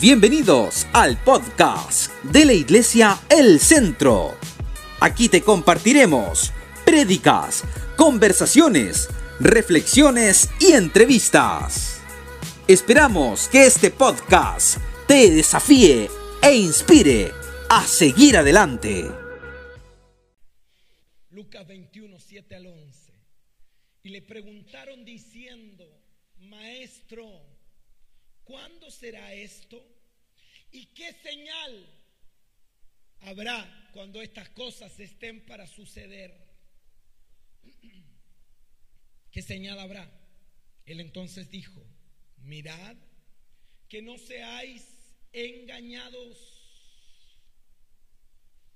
Bienvenidos al podcast de la Iglesia El Centro. Aquí te compartiremos prédicas, conversaciones, reflexiones y entrevistas. Esperamos que este podcast te desafíe e inspire a seguir adelante. Lucas 21, 7 al 11. Y le preguntaron diciendo, Maestro, ¿cuándo será esto? ¿Y qué señal habrá cuando estas cosas estén para suceder? ¿Qué señal habrá? Él entonces dijo, mirad que no seáis engañados,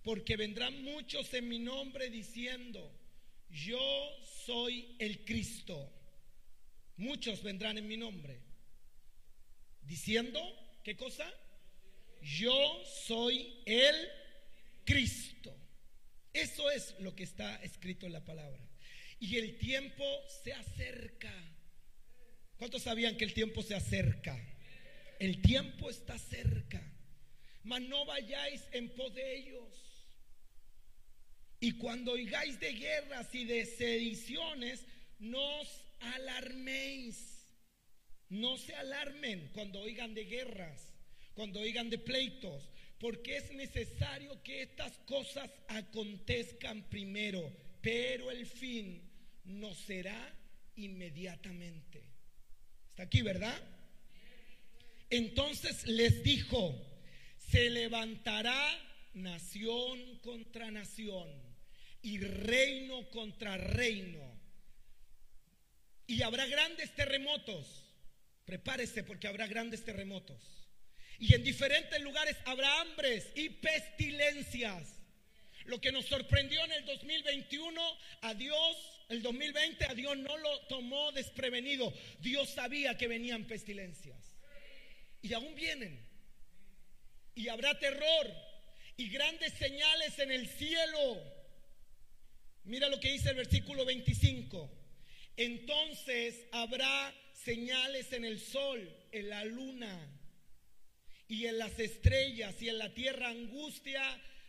porque vendrán muchos en mi nombre diciendo, yo soy el Cristo. Muchos vendrán en mi nombre diciendo, ¿qué cosa? Yo soy el Cristo. Eso es lo que está escrito en la palabra. Y el tiempo se acerca. ¿Cuántos sabían que el tiempo se acerca? El tiempo está cerca. Mas no vayáis en pos de ellos. Y cuando oigáis de guerras y de sediciones, no os alarméis. No se alarmen cuando oigan de guerras, cuando oigan de pleitos, porque es necesario que estas cosas acontezcan primero, pero el fin no será inmediatamente. Está aquí, ¿verdad? Entonces les dijo, se levantará nación contra nación y reino contra reino. Y habrá grandes terremotos. Prepárese porque habrá grandes terremotos. Y en diferentes lugares habrá hambres y pestilencias. Lo que nos sorprendió en el 2021, a Dios, el 2020, a Dios no lo tomó desprevenido. Dios sabía que venían pestilencias. Y aún vienen. Y habrá terror y grandes señales en el cielo. Mira lo que dice el versículo 25. Entonces habrá señales en el sol, en la luna y en las estrellas y en la tierra angustia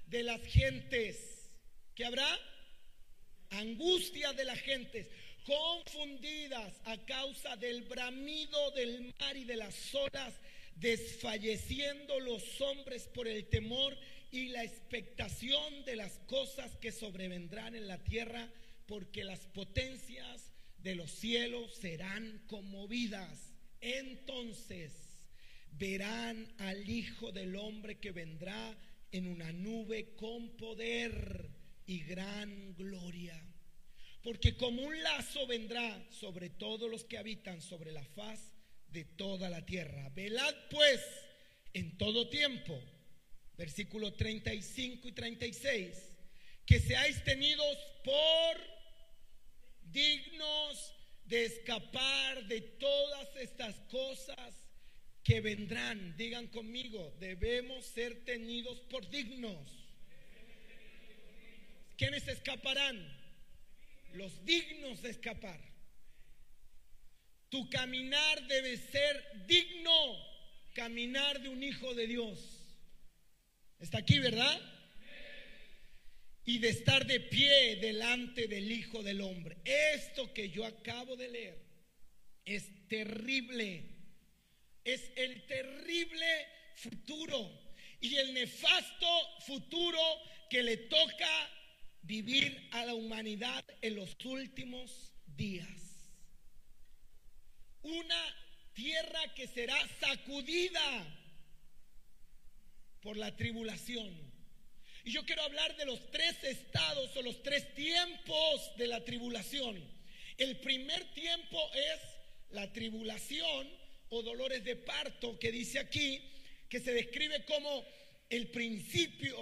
de las gentes. ¿Qué habrá? Angustia de las gentes, confundidas a causa del bramido del mar y de las olas, desfalleciendo los hombres por el temor y la expectación de las cosas que sobrevendrán en la tierra, porque las potencias de los cielos serán conmovidas. Entonces verán al Hijo del Hombre que vendrá en una nube con poder y gran gloria. Porque como un lazo vendrá sobre todos los que habitan sobre la faz de toda la tierra. Velad pues en todo tiempo, versículo 35 y 36, que seáis tenidos por dignos de escapar de todas estas cosas que vendrán. Digan conmigo, debemos ser tenidos por dignos. ¿Quiénes escaparán? Los dignos de escapar. Tu caminar debe ser digno, caminar de un hijo de Dios. Está aquí, ¿verdad? Y de estar de pie delante del Hijo del Hombre. Esto que yo acabo de leer es terrible. Es el terrible futuro y el nefasto futuro que le toca vivir a la humanidad en los últimos días. Una tierra que será sacudida por la tribulación. Y yo quiero hablar de los tres estados o los tres tiempos de la tribulación. El primer tiempo es la tribulación o dolores de parto que dice aquí, que se describe como el principio.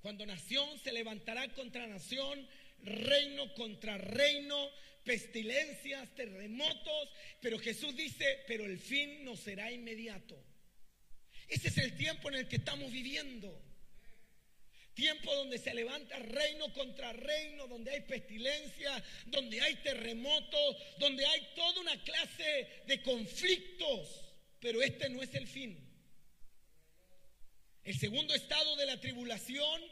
Cuando nación se levantará contra nación, reino contra reino, pestilencias, terremotos, pero Jesús dice, pero el fin no será inmediato. Ese es el tiempo en el que estamos viviendo. Tiempo donde se levanta reino contra reino, donde hay pestilencia, donde hay terremotos, donde hay toda una clase de conflictos. Pero este no es el fin. El segundo estado de la tribulación,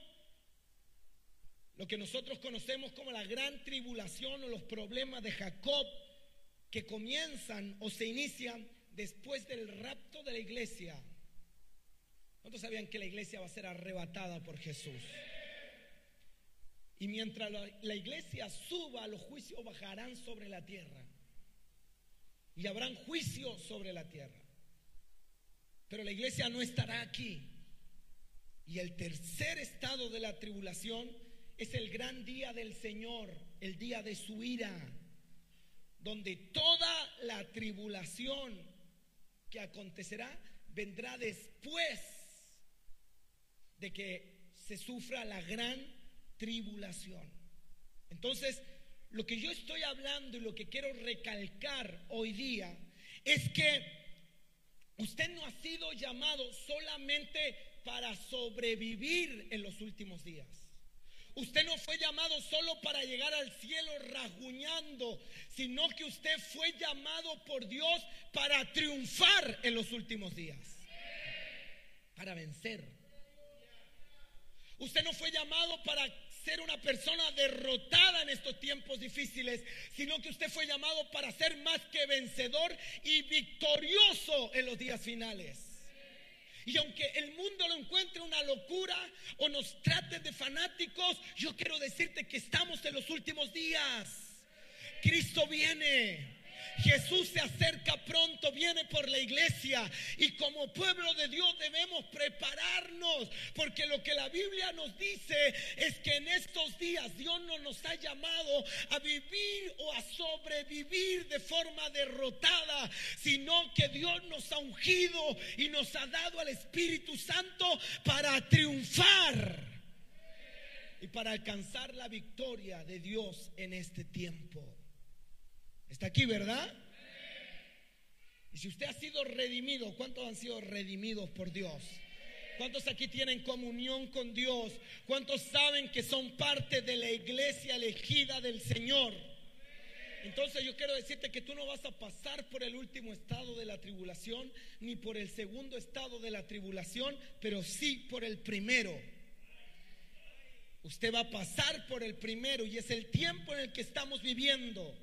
lo que nosotros conocemos como la gran tribulación o los problemas de Jacob, que comienzan o se inician después del rapto de la iglesia. ¿Cuántos sabían que la iglesia va a ser arrebatada por Jesús? Y mientras la, la iglesia suba, los juicios bajarán sobre la tierra. Y habrán juicios sobre la tierra. Pero la iglesia no estará aquí. Y el tercer estado de la tribulación es el gran día del Señor, el día de su ira, donde toda la tribulación que acontecerá vendrá después de que se sufra la gran tribulación. Entonces, lo que yo estoy hablando y lo que quiero recalcar hoy día es que usted no ha sido llamado solamente para sobrevivir en los últimos días. Usted no fue llamado solo para llegar al cielo rasguñando, sino que usted fue llamado por Dios para triunfar en los últimos días, para vencer. Usted no fue llamado para ser una persona derrotada en estos tiempos difíciles, sino que usted fue llamado para ser más que vencedor y victorioso en los días finales. Y aunque el mundo lo encuentre una locura o nos trate de fanáticos, yo quiero decirte que estamos en los últimos días. Cristo viene. Jesús se acerca pronto, viene por la iglesia y como pueblo de Dios debemos prepararnos porque lo que la Biblia nos dice es que en estos días Dios no nos ha llamado a vivir o a sobrevivir de forma derrotada, sino que Dios nos ha ungido y nos ha dado al Espíritu Santo para triunfar y para alcanzar la victoria de Dios en este tiempo. Está aquí, ¿verdad? Y si usted ha sido redimido, ¿cuántos han sido redimidos por Dios? ¿Cuántos aquí tienen comunión con Dios? ¿Cuántos saben que son parte de la iglesia elegida del Señor? Entonces yo quiero decirte que tú no vas a pasar por el último estado de la tribulación, ni por el segundo estado de la tribulación, pero sí por el primero. Usted va a pasar por el primero y es el tiempo en el que estamos viviendo.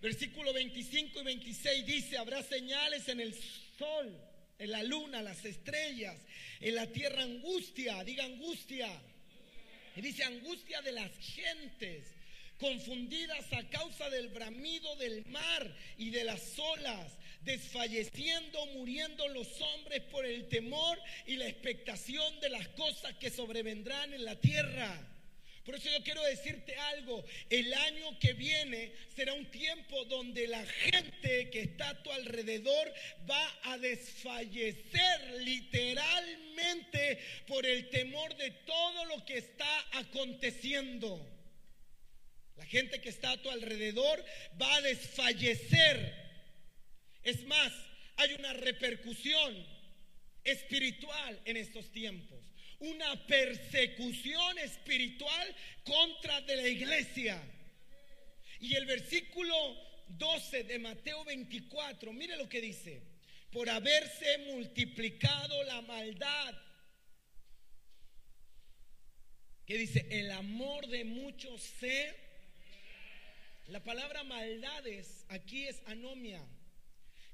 Versículo 25 y 26 dice, habrá señales en el sol, en la luna, las estrellas, en la tierra angustia, diga angustia. Y dice angustia de las gentes, confundidas a causa del bramido del mar y de las olas, desfalleciendo, muriendo los hombres por el temor y la expectación de las cosas que sobrevendrán en la tierra. Por eso yo quiero decirte algo, el año que viene será un tiempo donde la gente que está a tu alrededor va a desfallecer literalmente por el temor de todo lo que está aconteciendo. La gente que está a tu alrededor va a desfallecer. Es más, hay una repercusión espiritual en estos tiempos una persecución espiritual contra de la iglesia. Y el versículo 12 de Mateo 24, mire lo que dice, por haberse multiplicado la maldad. Que dice, el amor de muchos se... La palabra maldades aquí es anomia,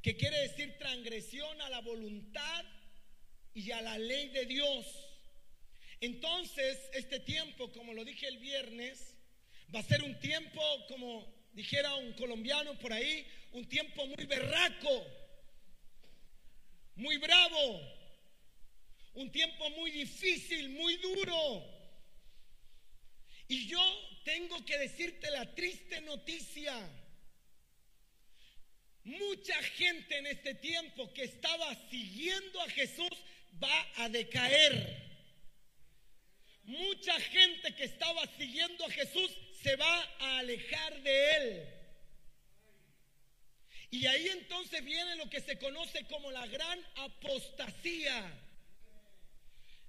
que quiere decir transgresión a la voluntad y a la ley de Dios. Entonces, este tiempo, como lo dije el viernes, va a ser un tiempo, como dijera un colombiano por ahí, un tiempo muy berraco, muy bravo, un tiempo muy difícil, muy duro. Y yo tengo que decirte la triste noticia. Mucha gente en este tiempo que estaba siguiendo a Jesús va a decaer mucha gente que estaba siguiendo a Jesús se va a alejar de él. Y ahí entonces viene lo que se conoce como la gran apostasía.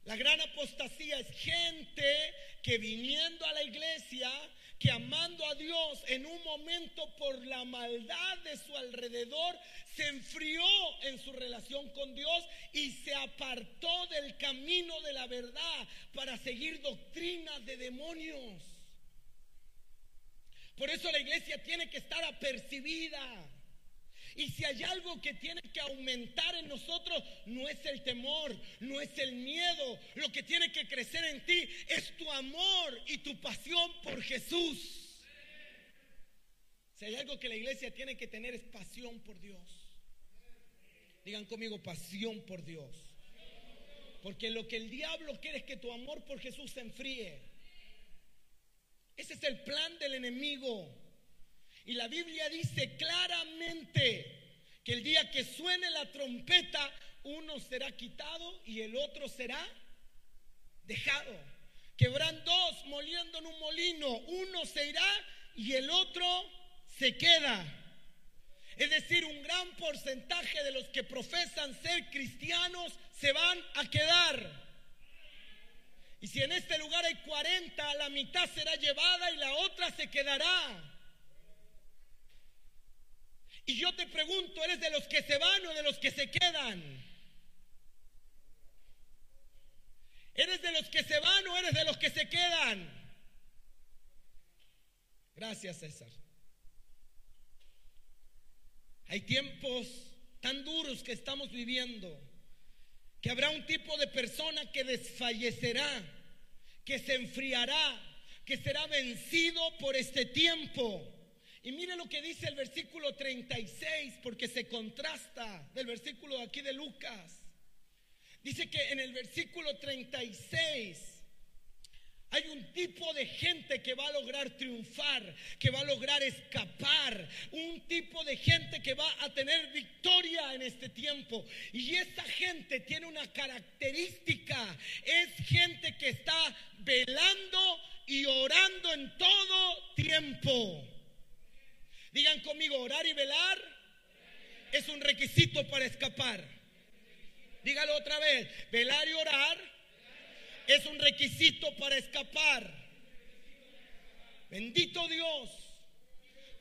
La gran apostasía es gente que viniendo a la iglesia que amando a Dios en un momento por la maldad de su alrededor, se enfrió en su relación con Dios y se apartó del camino de la verdad para seguir doctrinas de demonios. Por eso la iglesia tiene que estar apercibida. Y si hay algo que tiene que aumentar en nosotros, no es el temor, no es el miedo. Lo que tiene que crecer en ti es tu amor y tu pasión por Jesús. Si hay algo que la iglesia tiene que tener es pasión por Dios. Digan conmigo pasión por Dios. Porque lo que el diablo quiere es que tu amor por Jesús se enfríe. Ese es el plan del enemigo. Y la Biblia dice claramente que el día que suene la trompeta, uno será quitado y el otro será dejado. Que habrán dos moliendo en un molino, uno se irá y el otro se queda. Es decir, un gran porcentaje de los que profesan ser cristianos se van a quedar. Y si en este lugar hay 40, la mitad será llevada y la otra se quedará. Y yo te pregunto, ¿eres de los que se van o de los que se quedan? ¿Eres de los que se van o eres de los que se quedan? Gracias, César. Hay tiempos tan duros que estamos viviendo que habrá un tipo de persona que desfallecerá, que se enfriará, que será vencido por este tiempo. Y mire lo que dice el versículo 36, porque se contrasta del versículo aquí de Lucas. Dice que en el versículo 36 hay un tipo de gente que va a lograr triunfar, que va a lograr escapar, un tipo de gente que va a tener victoria en este tiempo. Y esa gente tiene una característica, es gente que está velando y orando en todo tiempo. Digan conmigo, orar y velar es un requisito para escapar. Dígalo otra vez, velar y orar es un requisito para escapar. Bendito Dios,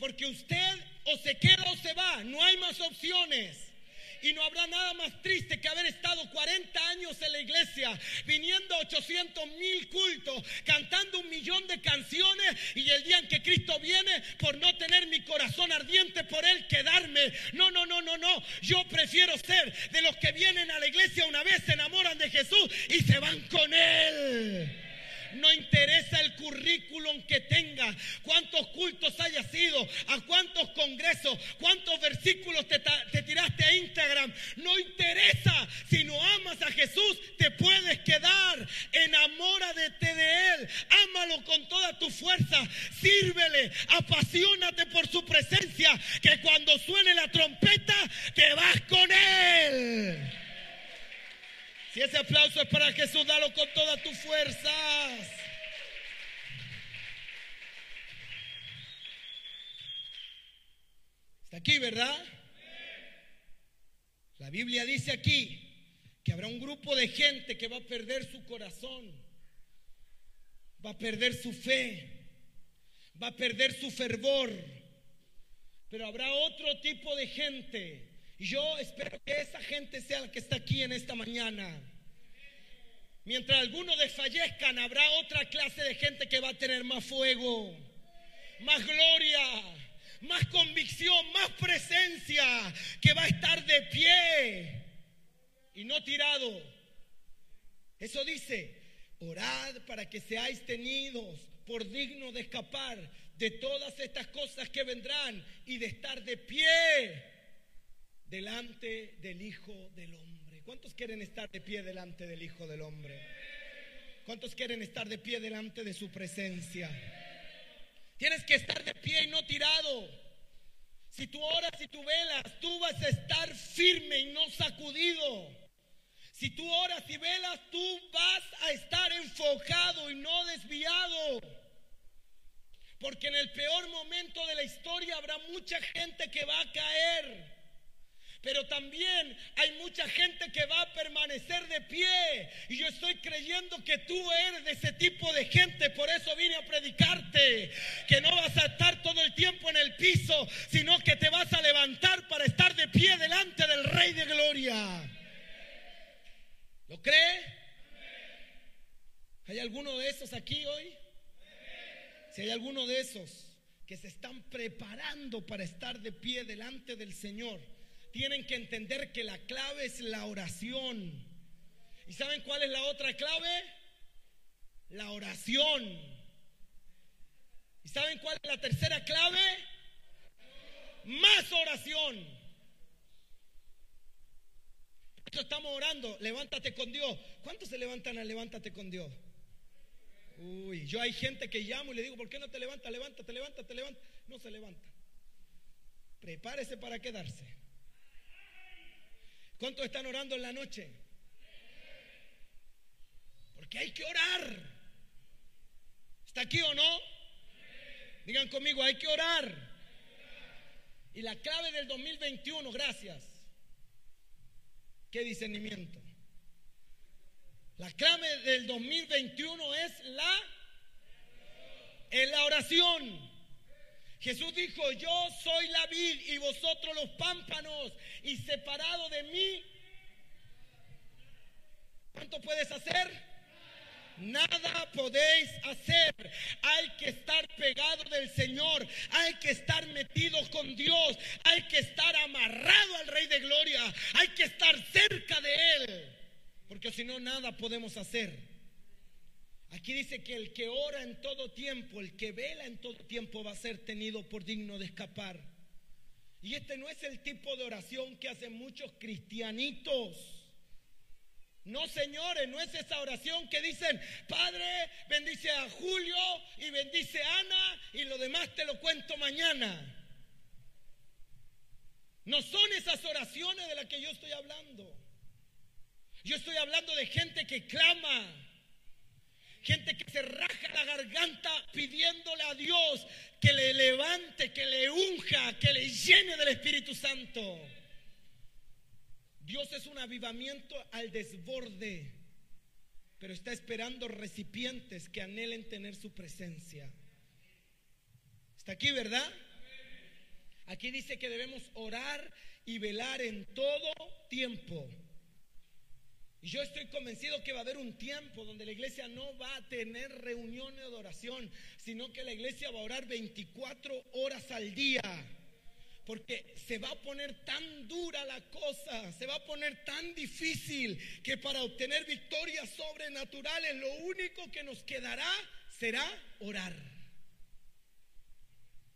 porque usted o se queda o se va, no hay más opciones. Y no habrá nada más triste que haber estado 40 años en la iglesia, viniendo a 800 mil cultos, cantando un millón de canciones y el día en que Cristo viene, por no tener mi corazón ardiente por Él, quedarme. No, no, no, no, no. Yo prefiero ser de los que vienen a la iglesia una vez, se enamoran de Jesús y se van con Él. No interesa el currículum que tenga, cuántos cultos haya sido, a cuántos congresos, cuántos versículos te, tiraste a Instagram. No interesa. Si no amas a Jesús, te puedes quedar. Enamórate de Él. Ámalo con toda tu fuerza. Sírvele. Apasionate por su presencia. Que cuando suene la trompeta, te vas con Él. Si ese aplauso es para Jesús, dalo con todas tus fuerzas. Está aquí, ¿verdad? La Biblia dice aquí que habrá un grupo de gente que va a perder su corazón, va a perder su fe, va a perder su fervor, pero habrá otro tipo de gente yo espero que esa gente sea la que está aquí en esta mañana. Mientras algunos desfallezcan, habrá otra clase de gente que va a tener más fuego, más gloria, más convicción, más presencia, que va a estar de pie y no tirado. Eso dice, orad para que seáis tenidos por dignos de escapar de todas estas cosas que vendrán y de estar de pie delante del Hijo del Hombre. ¿Cuántos quieren estar de pie delante del Hijo del Hombre? ¿Cuántos quieren estar de pie delante de su presencia? Tienes que estar de pie y no tirado. Si tú oras y tú velas, tú vas a estar firme y no sacudido. Si tú oras y velas, tú vas a estar enfocado y no desviado. Porque en el peor momento de la historia habrá mucha gente que va a caer. Pero también hay mucha gente que va a permanecer de pie. Y yo estoy creyendo que tú eres de ese tipo de gente. Por eso vine a predicarte. Que no vas a estar todo el tiempo en el piso, sino que te vas a levantar para estar de pie delante del Rey de Gloria. ¿Lo cree? ¿Hay alguno de esos aquí hoy? Si hay alguno de esos que se están preparando para estar de pie delante del Señor, tienen que entender que la clave es la oración. ¿Y saben cuál es la otra clave? La oración. ¿Y saben cuál es la tercera clave? Más oración. Esto estamos orando, levántate con Dios. ¿Cuántos se levantan a levántate con Dios? Uy, yo hay gente que llamo y le digo, ¿por qué no te levantas? Levántate, levántate, levántate. No se levanta. Prepárese para quedarse. ¿Cuántos están orando en la noche? Porque hay que orar. ¿Está aquí o no? Digan conmigo, hay que orar. Y la clave del 2021, gracias. ¿Qué discernimiento? La clave del 2021 es la, en la oración. Jesús dijo, yo soy la vid y vosotros los pámpanos y separado de mí, ¿cuánto puedes hacer? Nada podéis hacer. Hay que estar pegado del Señor. Hay que estar metido con Dios. Hay que estar amarrado al Rey de Gloria. Hay que estar cerca de Él porque si no, nada podemos hacer. Aquí dice que el que ora en todo tiempo, el que vela en todo tiempo va a ser tenido por digno de escapar. Y este no es el tipo de oración que hacen muchos cristianitos. No, señores, no es esa oración que dicen, Padre, bendice a Julio y bendice a Ana y lo demás te lo cuento mañana. No son esas oraciones de las que yo estoy hablando. Yo estoy hablando de gente que clama, gente que se raja la garganta pidiéndole a Dios que le levante, que le unja, que le llene del Espíritu Santo. Dios es un avivamiento al desborde, pero está esperando recipientes que anhelen tener su presencia. ¿Está aquí, verdad? Aquí dice que debemos orar y velar en todo tiempo. Y yo estoy convencido que va a haber un tiempo donde la iglesia no va a tener reuniones de oración, sino que la iglesia va a orar 24 horas al día. Porque se va a poner tan dura la cosa, se va a poner tan difícil que para obtener victorias sobrenaturales lo único que nos quedará será orar.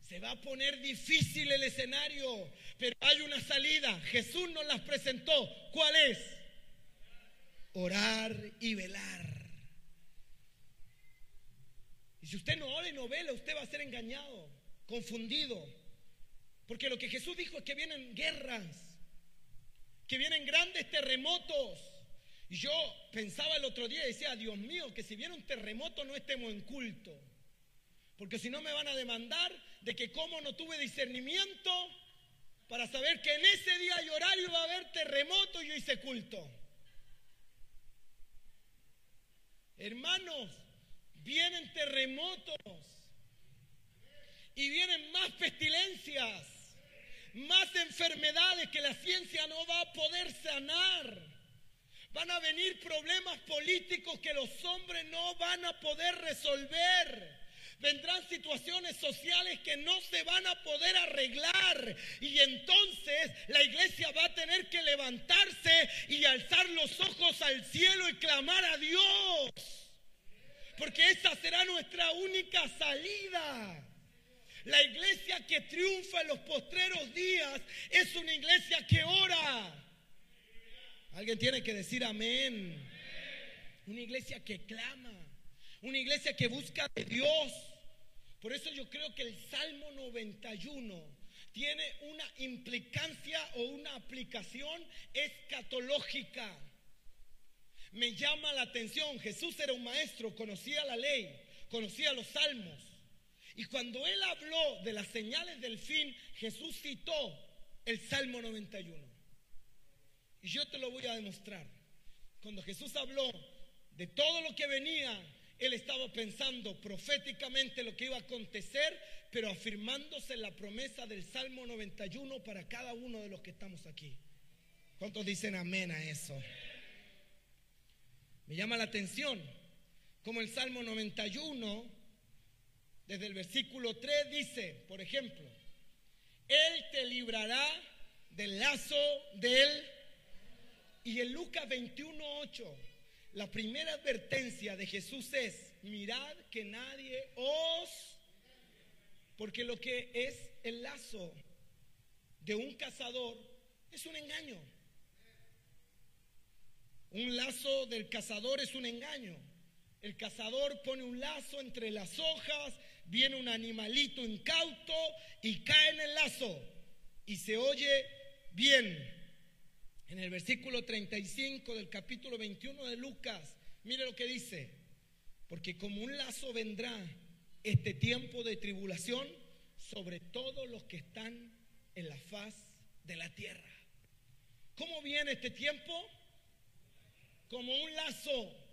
Se va a poner difícil el escenario, pero hay una salida. Jesús nos las presentó. ¿Cuál es? Orar y velar. Y si usted no ora y no vela, usted va a ser engañado, confundido. Porque lo que Jesús dijo es que vienen guerras, que vienen grandes terremotos. Y yo pensaba el otro día y decía, Dios mío, que si viene un terremoto no estemos en culto. Porque si no me van a demandar de que como no tuve discernimiento para saber que en ese día y horario va a haber terremoto y yo hice culto. Hermanos, vienen terremotos y vienen más pestilencias, más enfermedades que la ciencia no va a poder sanar. Van a venir problemas políticos que los hombres no van a poder resolver. Vendrán situaciones sociales que no se van a poder arreglar. Y entonces la iglesia va a tener que levantarse y alzar los ojos al cielo y clamar a Dios. Porque esa será nuestra única salida. La iglesia que triunfa en los postreros días es una iglesia que ora. Alguien tiene que decir amén. Una iglesia que clama. Una iglesia que busca de Dios. Por eso yo creo que el Salmo 91 tiene una implicancia o una aplicación escatológica. Me llama la atención, Jesús era un maestro, conocía la ley, conocía los salmos. Y cuando él habló de las señales del fin, Jesús citó el Salmo 91. Y yo te lo voy a demostrar. Cuando Jesús habló de todo lo que venía, él estaba pensando proféticamente lo que iba a acontecer, pero afirmándose la promesa del Salmo 91 para cada uno de los que estamos aquí. ¿Cuántos dicen amén a eso? Me llama la atención como el Salmo 91, desde el versículo 3 dice, por ejemplo, Él te librará del lazo del... Y en Lucas 21.8, la primera advertencia de Jesús es, mirad que nadie os... Porque lo que es el lazo de un cazador es un engaño. Un lazo del cazador es un engaño. El cazador pone un lazo entre las hojas, viene un animalito incauto y cae en el lazo y se oye bien. En el versículo 35 del capítulo 21 de Lucas, mire lo que dice, porque como un lazo vendrá este tiempo de tribulación sobre todos los que están en la faz de la tierra. ¿Cómo viene este tiempo? Como un lazo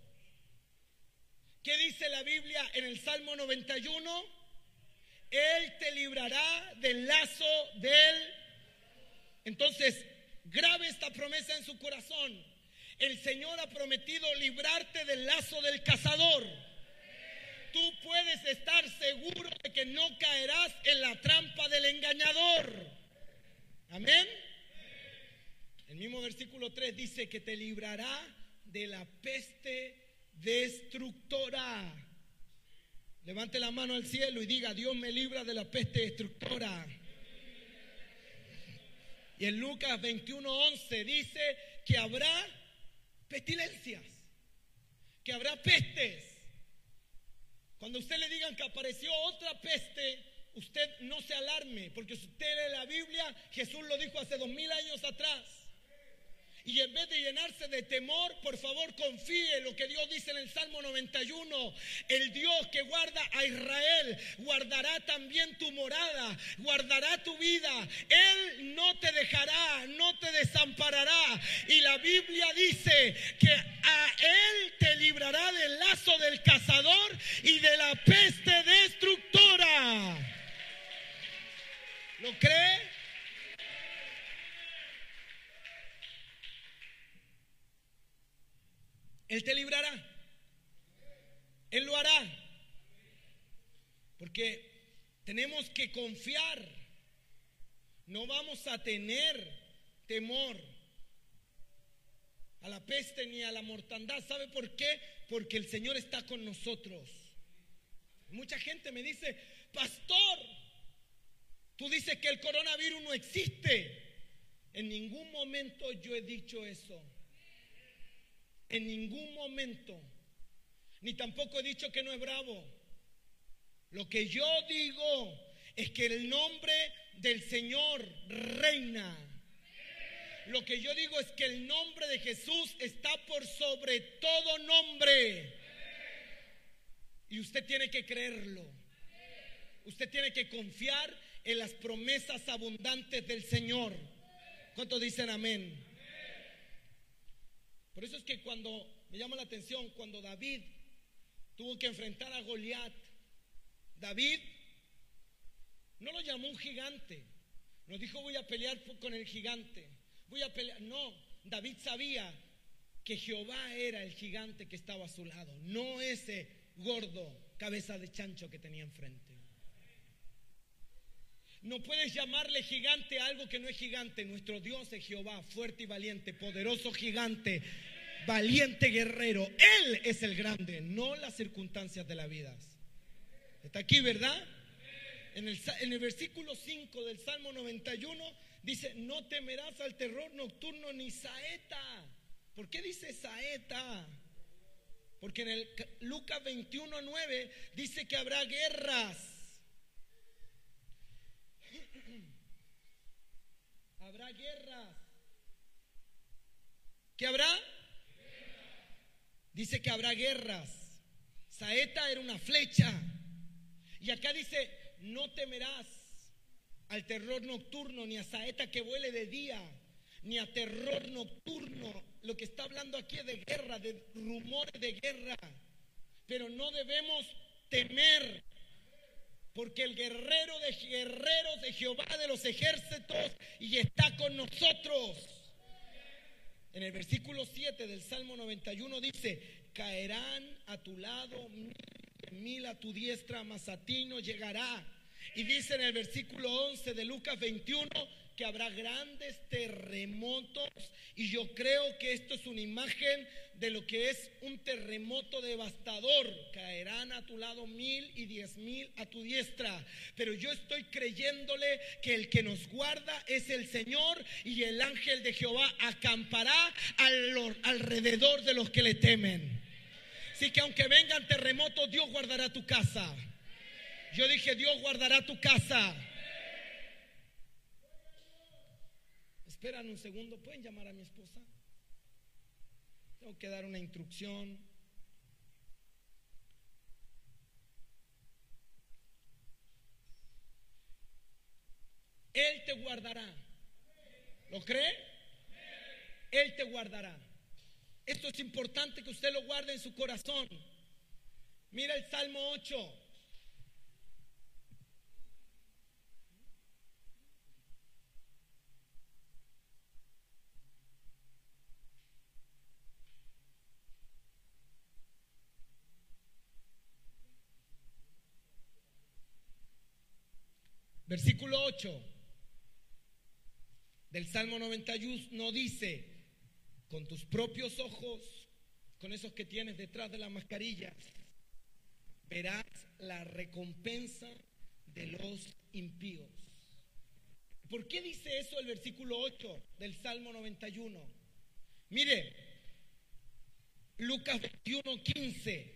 ¿Qué dice la Biblia en el Salmo 91? Él te librará del lazo del... Entonces, grabe esta promesa en su corazón. El Señor ha prometido librarte del lazo del cazador. Tú puedes estar seguro de que no caerás en la trampa del engañador. Amén. El mismo versículo 3 dice que te librará de la peste destructora. Levante la mano al cielo y diga, Dios me libra de la peste destructora. Y en Lucas 21:11 dice que habrá pestilencias, que habrá pestes. Cuando usted le digan que apareció otra peste, usted no se alarme, porque si usted lee la Biblia, Jesús lo dijo hace dos mil años atrás. Y en vez de llenarse de temor, por favor confíe en lo que Dios dice en el Salmo 91. El Dios que guarda a Israel guardará también tu morada, guardará tu vida. Él no te dejará, no te desamparará. Y la Biblia dice que a Él te librará del lazo del cazador y de la peste destructora. ¿Lo cree? Él te librará. Él lo hará. Porque tenemos que confiar. No vamos a tener temor a la peste ni a la mortandad. ¿Sabe por qué? Porque el Señor está con nosotros. Mucha gente me dice, pastor, tú dices que el coronavirus no existe. En ningún momento yo he dicho eso. En ningún momento. Ni tampoco he dicho que no es bravo. Lo que yo digo es que el nombre del Señor reina. Lo que yo digo es que el nombre de Jesús está por sobre todo nombre. Y usted tiene que creerlo. Usted tiene que confiar en las promesas abundantes del Señor. ¿Cuántos dicen amén? Por eso es que cuando me llama la atención, cuando David tuvo que enfrentar a Goliat, David no lo llamó un gigante, no dijo voy a pelear con el gigante, voy a pelear, no, David sabía que Jehová era el gigante que estaba a su lado, no ese gordo cabeza de chancho que tenía enfrente. No puedes llamarle gigante a algo que no es gigante. Nuestro Dios es Jehová, fuerte y valiente, poderoso gigante, valiente guerrero. Él es el grande, no las circunstancias de la vida. Está aquí, ¿verdad? En el, en el versículo 5 del Salmo 91 dice, no temerás al terror nocturno ni saeta. ¿Por qué dice saeta? Porque en el Lucas 21, 9 dice que habrá guerras habrá guerras. ¿Qué habrá? Dice que habrá guerras. Saeta era una flecha. Y acá dice, no temerás al terror nocturno ni a saeta que vuele de día, ni a terror nocturno. Lo que está hablando aquí es de guerra, de rumores de guerra. Pero no debemos temer, porque el guerrero de guerreros de Jehová de los ejércitos y está con nosotros. En el versículo 7 del Salmo 91 dice, caerán a tu lado mil, mil a tu diestra, mas a ti no llegará. Y dice en el versículo 11 de Lucas 21, que habrá grandes terremotos y yo creo que esto es una imagen de lo que es un terremoto devastador. Caerán a tu lado mil y diez mil a tu diestra. Pero yo estoy creyéndole que el que nos guarda es el Señor y el ángel de Jehová acampará alrededor de los que le temen. Así que aunque vengan terremotos, Dios guardará tu casa. Yo dije, Dios guardará tu casa. Esperan un segundo, ¿pueden llamar a mi esposa? Tengo que dar una instrucción. Él te guardará. ¿Lo cree? Él te guardará. Esto es importante que usted lo guarde en su corazón. Mira el Salmo 8. Versículo 8 del Salmo 91 no dice, con tus propios ojos, con esos que tienes detrás de la mascarilla, verás la recompensa de los impíos. ¿Por qué dice eso el versículo 8 del Salmo 91? Mire, Lucas 21, 15,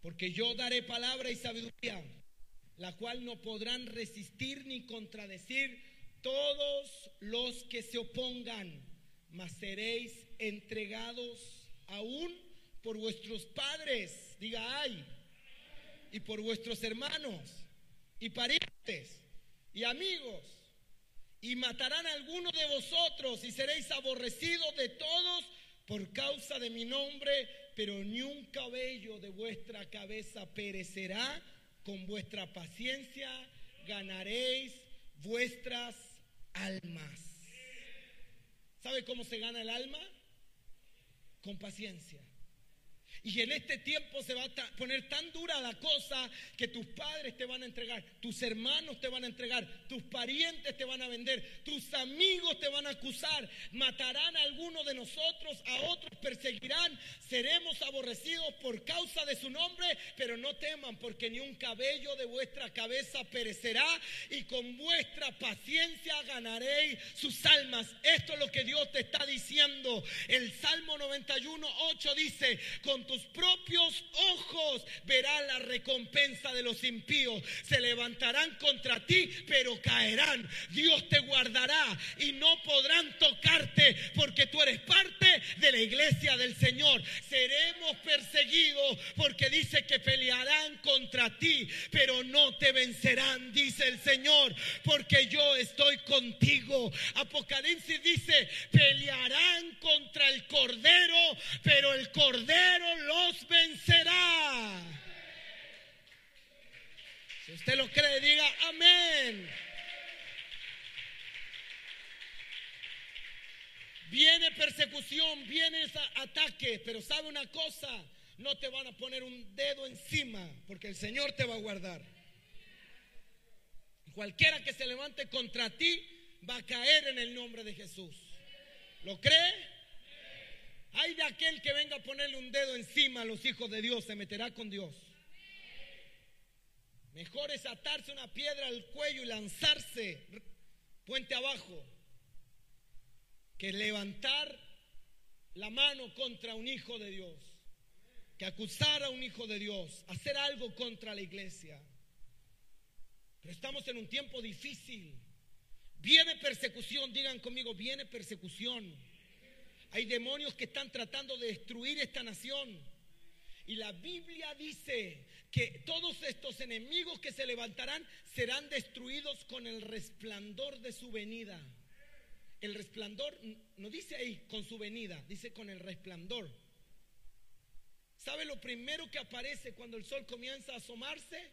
porque yo daré palabra y sabiduría la cual no podrán resistir ni contradecir todos los que se opongan, mas seréis entregados aún por vuestros padres, diga ay, y por vuestros hermanos y parientes y amigos, y matarán a alguno de vosotros y seréis aborrecidos de todos por causa de mi nombre, pero ni un cabello de vuestra cabeza perecerá con vuestra paciencia ganaréis vuestras almas. ¿Sabe cómo se gana el alma? Con paciencia. Y en este tiempo se va a poner tan dura la cosa que tus padres te van a entregar, tus hermanos te van a entregar, tus parientes te van a vender, tus amigos te van a acusar, matarán a alguno de nosotros, a otros perseguirán, seremos aborrecidos por causa de su nombre, pero no teman porque ni un cabello de vuestra cabeza perecerá y con vuestra paciencia ganaréis sus almas. Esto es lo que Dios te está diciendo. El Salmo 91, 8 dice, con tus propios ojos verás la recompensa de los impíos. Se levantarán contra ti, pero caerán. Dios te guardará y no podrán tocarte porque tú eres parte de la iglesia del Señor. Seremos perseguidos porque dice que pelearán contra ti, pero no te vencerán, dice el Señor, porque yo estoy contigo. Apocalipsis dice, pelearán contra el Cordero, pero el Cordero los vencerá. Si usted lo cree, diga amén. Viene persecución, viene ataque, pero sabe una cosa, no te van a poner un dedo encima, porque el Señor te va a guardar. Cualquiera que se levante contra ti va a caer en el nombre de Jesús. ¿Lo cree? Hay de aquel que venga a ponerle un dedo encima a los hijos de Dios, se meterá con Dios. Mejor es atarse una piedra al cuello y lanzarse puente abajo que levantar la mano contra un hijo de Dios, que acusar a un hijo de Dios, hacer algo contra la iglesia. Pero estamos en un tiempo difícil. Viene persecución, digan conmigo, viene persecución. Hay demonios que están tratando de destruir esta nación. Y la Biblia dice que todos estos enemigos que se levantarán serán destruidos con el resplandor de su venida. el resplandor, no dice ahí con su venida, dice con el resplandor. ¿Sabe lo primero que aparece cuando el sol comienza a asomarse?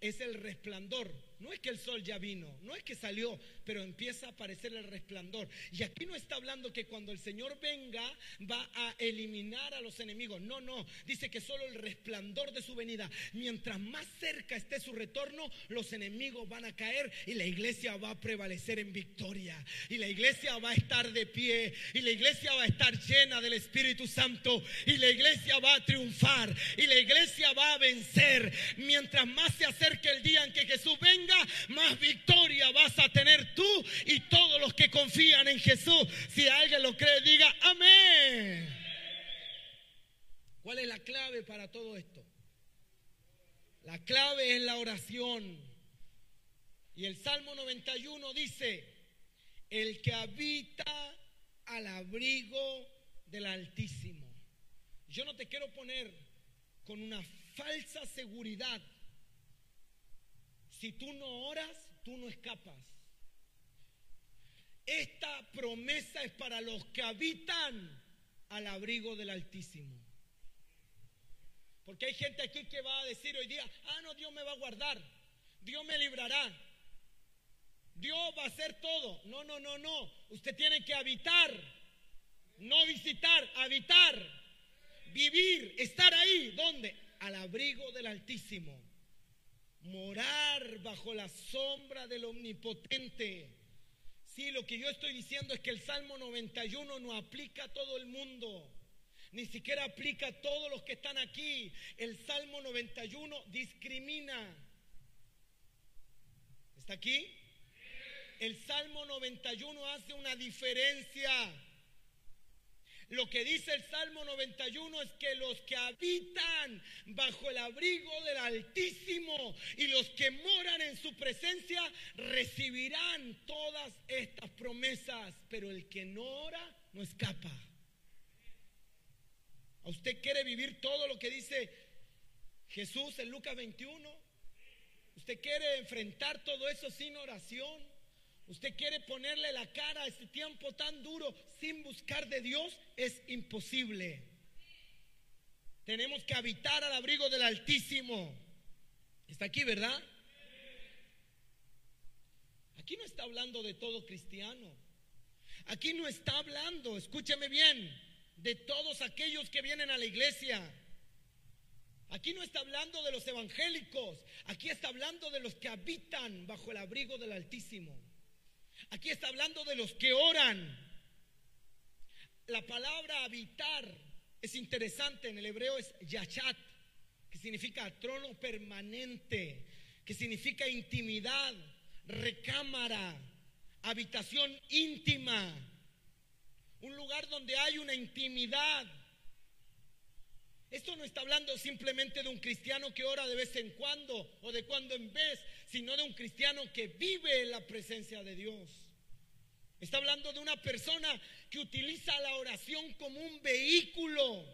Es el resplandor. No es que el sol ya vino, no es que salió, pero empieza a aparecer el resplandor. Y aquí no está hablando que cuando el Señor venga va a eliminar a los enemigos. No, no. Dice que solo el resplandor de su venida. Mientras más cerca esté su retorno, los enemigos van a caer y la iglesia va a prevalecer en victoria. Y la iglesia va a estar de pie. Y la iglesia va a estar llena del Espíritu Santo. Y la iglesia va a triunfar. Y la iglesia va a vencer. Mientras más se acerque el día en que Jesús venga más victoria vas a tener tú y todos los que confían en Jesús. Si alguien lo cree, diga amén. ¿Cuál es la clave para todo esto? La clave es la oración. Y el Salmo 91 dice, el que habita al abrigo del Altísimo. Yo no te quiero poner con una falsa seguridad si tú no oras, tú no escapas. Esta promesa es para los que habitan al abrigo del Altísimo. Porque hay gente aquí que va a decir hoy día, ah, no, Dios me va a guardar, Dios me librará, Dios va a hacer todo. No, no, no, no. Usted tiene que habitar, no visitar, habitar, vivir, estar ahí. ¿Dónde? Al abrigo del Altísimo morar bajo la sombra del omnipotente. Sí, lo que yo estoy diciendo es que el Salmo 91 no aplica a todo el mundo. Ni siquiera aplica a todos los que están aquí. El Salmo 91 discrimina. ¿Está aquí? El Salmo 91 hace una diferencia lo que dice el Salmo 91 es que los que habitan bajo el abrigo del Altísimo y los que moran en su presencia recibirán todas estas promesas, pero el que no ora no escapa. ¿A usted quiere vivir todo lo que dice Jesús en Lucas 21? ¿Usted quiere enfrentar todo eso sin oración? Usted quiere ponerle la cara a este tiempo tan duro sin buscar de Dios, es imposible. Tenemos que habitar al abrigo del Altísimo. Está aquí, ¿verdad? Aquí no está hablando de todo cristiano. Aquí no está hablando, escúcheme bien, de todos aquellos que vienen a la iglesia. Aquí no está hablando de los evangélicos, aquí está hablando de los que habitan bajo el abrigo del Altísimo. Aquí está hablando de los que oran. La palabra habitar es interesante. En el hebreo es yachat, que significa trono permanente, que significa intimidad, recámara, habitación íntima. Un lugar donde hay una intimidad. Esto no está hablando simplemente de un cristiano que ora de vez en cuando o de cuando en vez, sino de un cristiano que vive en la presencia de Dios. Está hablando de una persona que utiliza la oración como un vehículo,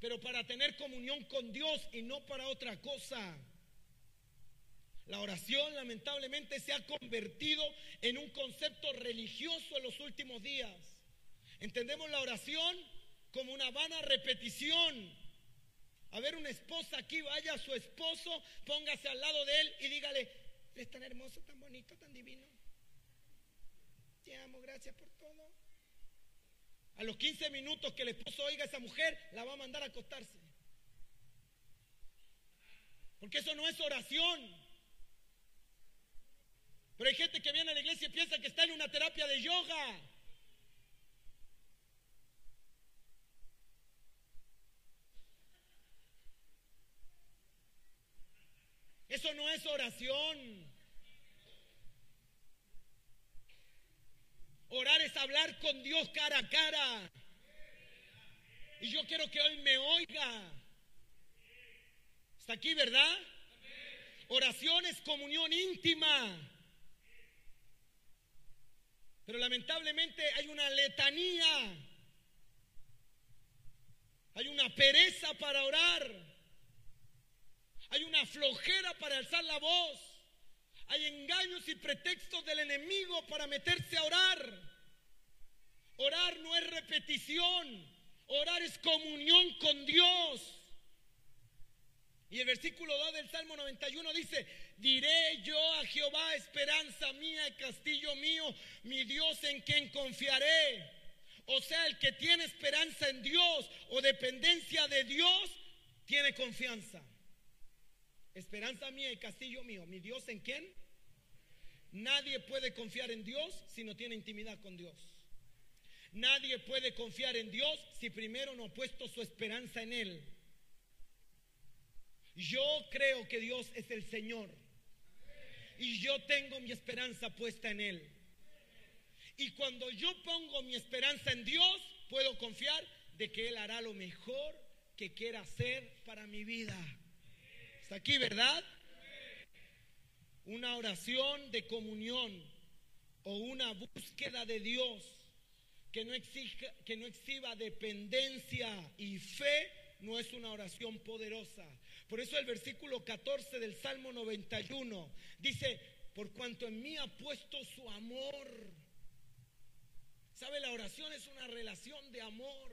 pero para tener comunión con Dios y no para otra cosa. La oración lamentablemente se ha convertido en un concepto religioso en los últimos días. Entendemos la oración como una vana repetición a ver una esposa aquí, vaya a su esposo, póngase al lado de él y dígale, es tan hermoso, tan bonito, tan divino. Te amo, gracias por todo. A los 15 minutos que el esposo oiga a esa mujer, la va a mandar a acostarse. Porque eso no es oración. Pero hay gente que viene a la iglesia y piensa que está en una terapia de yoga. Eso no es oración. Orar es hablar con Dios cara a cara. Y yo quiero que hoy me oiga. ¿Está aquí, verdad? Oración es comunión íntima. Pero lamentablemente hay una letanía. Hay una pereza para orar. Hay una flojera para alzar la voz. Hay engaños y pretextos del enemigo para meterse a orar. Orar no es repetición, orar es comunión con Dios. Y el versículo 2 del Salmo 91 dice, diré yo a Jehová, esperanza mía y castillo mío, mi Dios en quien confiaré. O sea, el que tiene esperanza en Dios o dependencia de Dios, tiene confianza. Esperanza mía y castillo mío, mi Dios en quién? Nadie puede confiar en Dios si no tiene intimidad con Dios. Nadie puede confiar en Dios si primero no ha puesto su esperanza en Él. Yo creo que Dios es el Señor. Y yo tengo mi esperanza puesta en Él. Y cuando yo pongo mi esperanza en Dios, puedo confiar de que Él hará lo mejor que quiera hacer para mi vida. ¿Está aquí, verdad? Una oración de comunión o una búsqueda de Dios que no, exija, que no exhiba dependencia y fe no es una oración poderosa. Por eso el versículo 14 del Salmo 91 dice, por cuanto en mí ha puesto su amor. ¿Sabe? La oración es una relación de amor.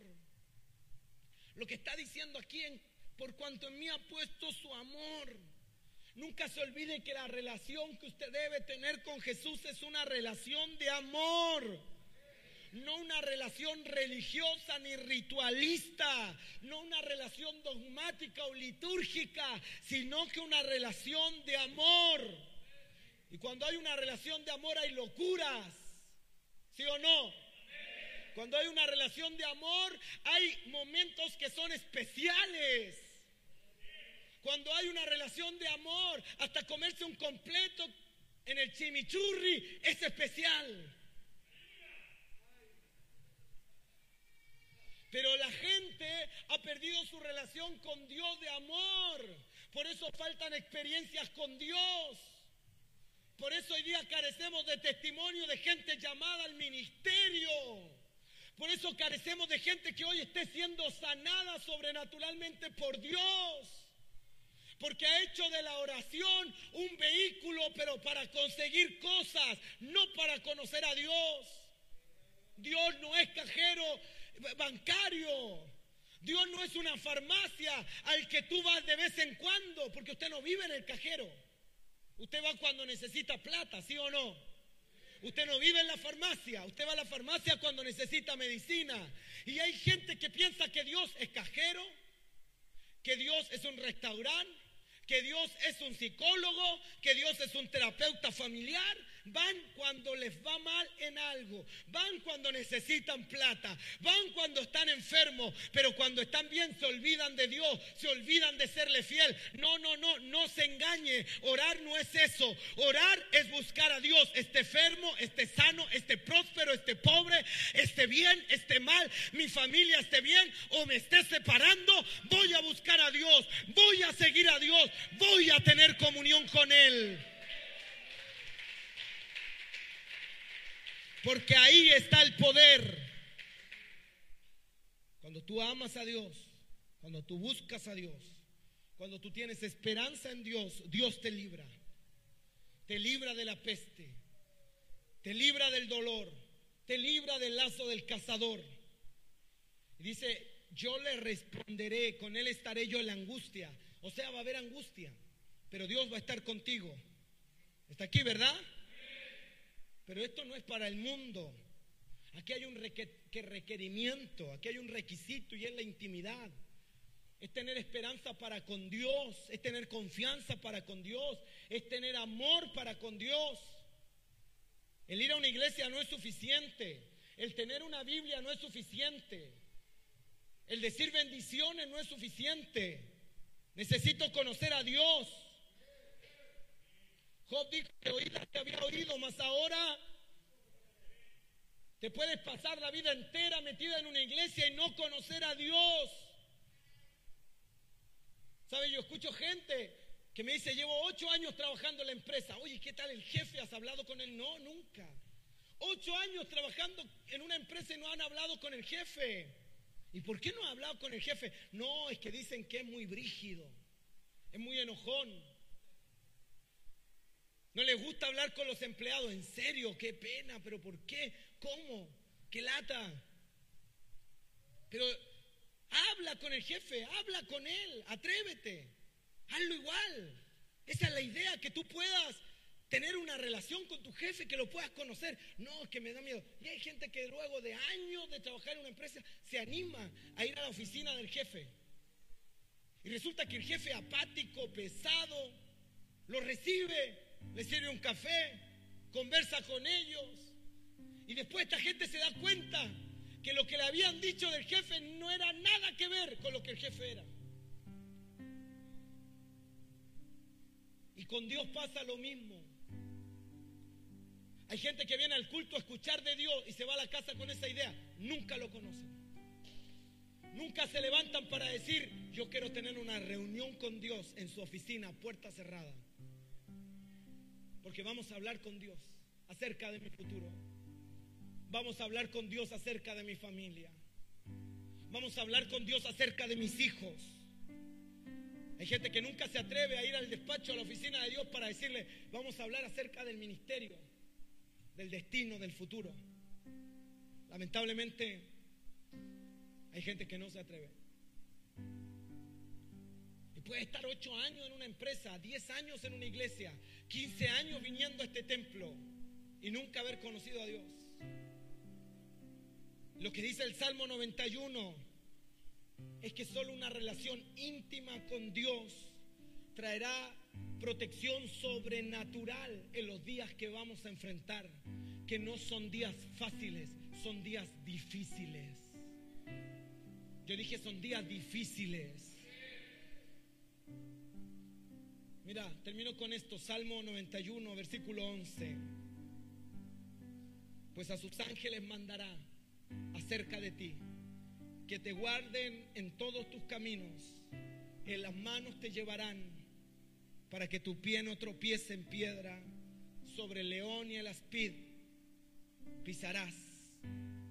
Lo que está diciendo aquí, en, por cuanto en mí ha puesto su amor. Nunca se olvide que la relación que usted debe tener con Jesús es una relación de amor no una relación religiosa ni ritualista, no una relación dogmática o litúrgica, sino que una relación de amor. Y cuando hay una relación de amor hay locuras, ¿sí o no? Cuando hay una relación de amor hay momentos que son especiales. Cuando hay una relación de amor, hasta comerse un completo en el chimichurri es especial. Pero la gente ha perdido su relación con Dios de amor. Por eso faltan experiencias con Dios. Por eso hoy día carecemos de testimonio de gente llamada al ministerio. Por eso carecemos de gente que hoy esté siendo sanada sobrenaturalmente por Dios. Porque ha hecho de la oración un vehículo, pero para conseguir cosas, no para conocer a Dios. Dios no es cajero bancario. Dios no es una farmacia al que tú vas de vez en cuando, porque usted no vive en el cajero. Usted va cuando necesita plata, ¿sí o no? Usted no vive en la farmacia, usted va a la farmacia cuando necesita medicina. Y hay gente que piensa que Dios es cajero, que Dios es un restaurante, que Dios es un psicólogo, que Dios es un terapeuta familiar, Van cuando les va mal en algo. Van cuando necesitan plata. Van cuando están enfermos. Pero cuando están bien se olvidan de Dios. Se olvidan de serle fiel. No, no, no. No se engañe. Orar no es eso. Orar es buscar a Dios. Esté enfermo, esté sano, esté próspero, esté pobre, esté bien, esté mal. Mi familia esté bien o me esté separando. Voy a buscar a Dios. Voy a seguir a Dios. Voy a tener comunión con Él. Porque ahí está el poder. Cuando tú amas a Dios, cuando tú buscas a Dios, cuando tú tienes esperanza en Dios, Dios te libra. Te libra de la peste, te libra del dolor, te libra del lazo del cazador. Y dice, yo le responderé, con él estaré yo en la angustia. O sea, va a haber angustia, pero Dios va a estar contigo. ¿Está aquí, verdad? Pero esto no es para el mundo. Aquí hay un requerimiento, aquí hay un requisito y es la intimidad. Es tener esperanza para con Dios, es tener confianza para con Dios, es tener amor para con Dios. El ir a una iglesia no es suficiente, el tener una Biblia no es suficiente, el decir bendiciones no es suficiente. Necesito conocer a Dios. Job dijo que oídas que había oído, mas ahora te puedes pasar la vida entera metida en una iglesia y no conocer a Dios. ¿Sabe? Yo escucho gente que me dice, llevo ocho años trabajando en la empresa. Oye, ¿qué tal el jefe? ¿Has hablado con él? No, nunca. Ocho años trabajando en una empresa y no han hablado con el jefe. ¿Y por qué no ha hablado con el jefe? No, es que dicen que es muy brígido, es muy enojón. No les gusta hablar con los empleados. En serio, qué pena, pero ¿por qué? ¿Cómo? qué lata. Pero habla con el jefe, habla con él, atrévete, hazlo igual. Esa es la idea, que tú puedas tener una relación con tu jefe, que lo puedas conocer. No, es que me da miedo. Y hay gente que luego de años de trabajar en una empresa se anima a ir a la oficina del jefe. Y resulta que el jefe apático, pesado, lo recibe, le sirve un café, conversa con ellos. Y después esta gente se da cuenta que lo que le habían dicho del jefe no era nada que ver con lo que el jefe era. Y con Dios pasa lo mismo. Hay gente que viene al culto a escuchar de Dios y se va a la casa con esa idea. Nunca lo conocen. Nunca se levantan para decir, yo quiero tener una reunión con Dios en su oficina, puerta cerrada. Porque vamos a hablar con Dios acerca de mi futuro. Vamos a hablar con Dios acerca de mi familia. Vamos a hablar con Dios acerca de mis hijos. Hay gente que nunca se atreve a ir al despacho, a la oficina de Dios para decirle, vamos a hablar acerca del ministerio, del destino, del futuro. Lamentablemente, hay gente que no se atreve. Puede estar ocho años en una empresa, diez años en una iglesia, quince años viniendo a este templo y nunca haber conocido a Dios. Lo que dice el Salmo 91 es que solo una relación íntima con Dios traerá protección sobrenatural en los días que vamos a enfrentar, que no son días fáciles, son días difíciles. Yo dije son días difíciles. Mira, termino con esto, Salmo 91, versículo 11. Pues a sus ángeles mandará acerca de ti, que te guarden en todos tus caminos, en las manos te llevarán para que tu pie no tropiece en piedra, sobre el león y el aspid pisarás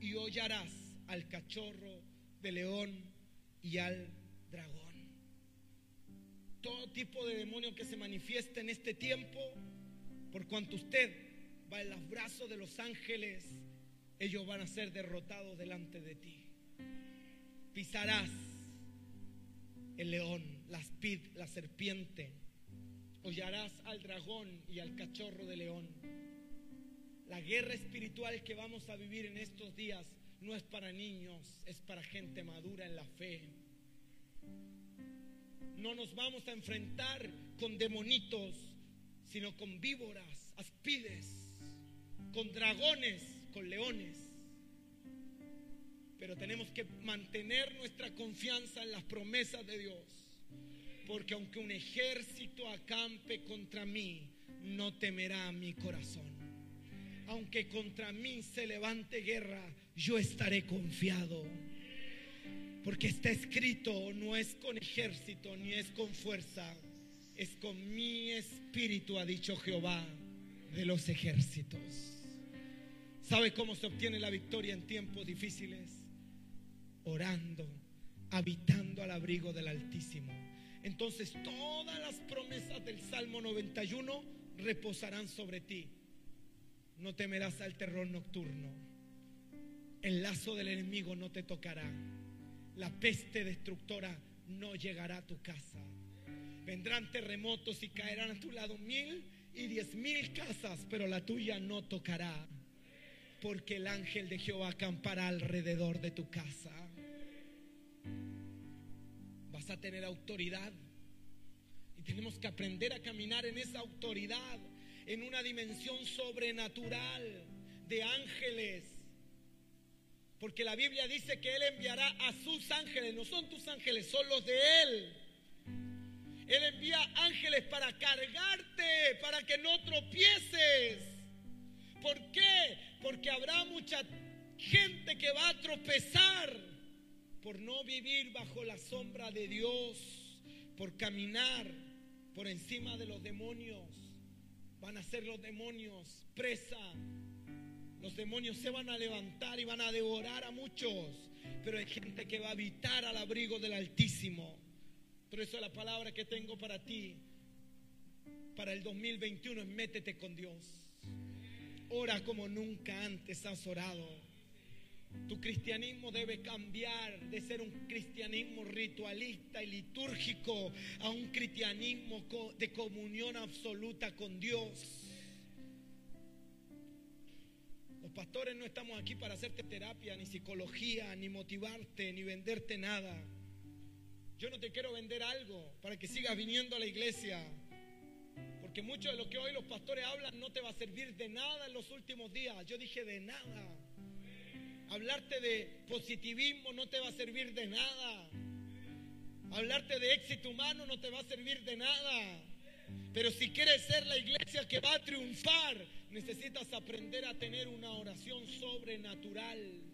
y hollarás al cachorro de león y al dragón. Todo tipo de demonio que se manifiesta en este tiempo, por cuanto usted va en los brazos de los ángeles, ellos van a ser derrotados delante de ti. Pisarás el león, la aspid, la serpiente. Hollarás al dragón y al cachorro de león. La guerra espiritual que vamos a vivir en estos días no es para niños, es para gente madura en la fe. No nos vamos a enfrentar con demonitos, sino con víboras, aspides, con dragones, con leones. Pero tenemos que mantener nuestra confianza en las promesas de Dios. Porque aunque un ejército acampe contra mí, no temerá mi corazón. Aunque contra mí se levante guerra, yo estaré confiado. Porque está escrito, no es con ejército ni es con fuerza, es con mi espíritu, ha dicho Jehová de los ejércitos. ¿Sabe cómo se obtiene la victoria en tiempos difíciles? Orando, habitando al abrigo del Altísimo. Entonces todas las promesas del Salmo 91 reposarán sobre ti. No temerás al terror nocturno. El lazo del enemigo no te tocará. La peste destructora no llegará a tu casa. Vendrán terremotos y caerán a tu lado mil y diez mil casas, pero la tuya no tocará. Porque el ángel de Jehová acampará alrededor de tu casa. Vas a tener autoridad. Y tenemos que aprender a caminar en esa autoridad, en una dimensión sobrenatural de ángeles. Porque la Biblia dice que Él enviará a sus ángeles, no son tus ángeles, son los de Él. Él envía ángeles para cargarte, para que no tropieces. ¿Por qué? Porque habrá mucha gente que va a tropezar por no vivir bajo la sombra de Dios, por caminar por encima de los demonios. Van a ser los demonios presa. Los demonios se van a levantar y van a devorar a muchos. Pero hay gente que va a habitar al abrigo del Altísimo. Por eso la palabra que tengo para ti, para el 2021, es métete con Dios. Ora como nunca antes has orado. Tu cristianismo debe cambiar de ser un cristianismo ritualista y litúrgico a un cristianismo de comunión absoluta con Dios. Pastores no estamos aquí para hacerte terapia, ni psicología, ni motivarte, ni venderte nada. Yo no te quiero vender algo para que sigas viniendo a la iglesia. Porque mucho de lo que hoy los pastores hablan no te va a servir de nada en los últimos días. Yo dije de nada. Hablarte de positivismo no te va a servir de nada. Hablarte de éxito humano no te va a servir de nada. Pero si quieres ser la iglesia que va a triunfar, necesitas aprender a tener una oración sobrenatural.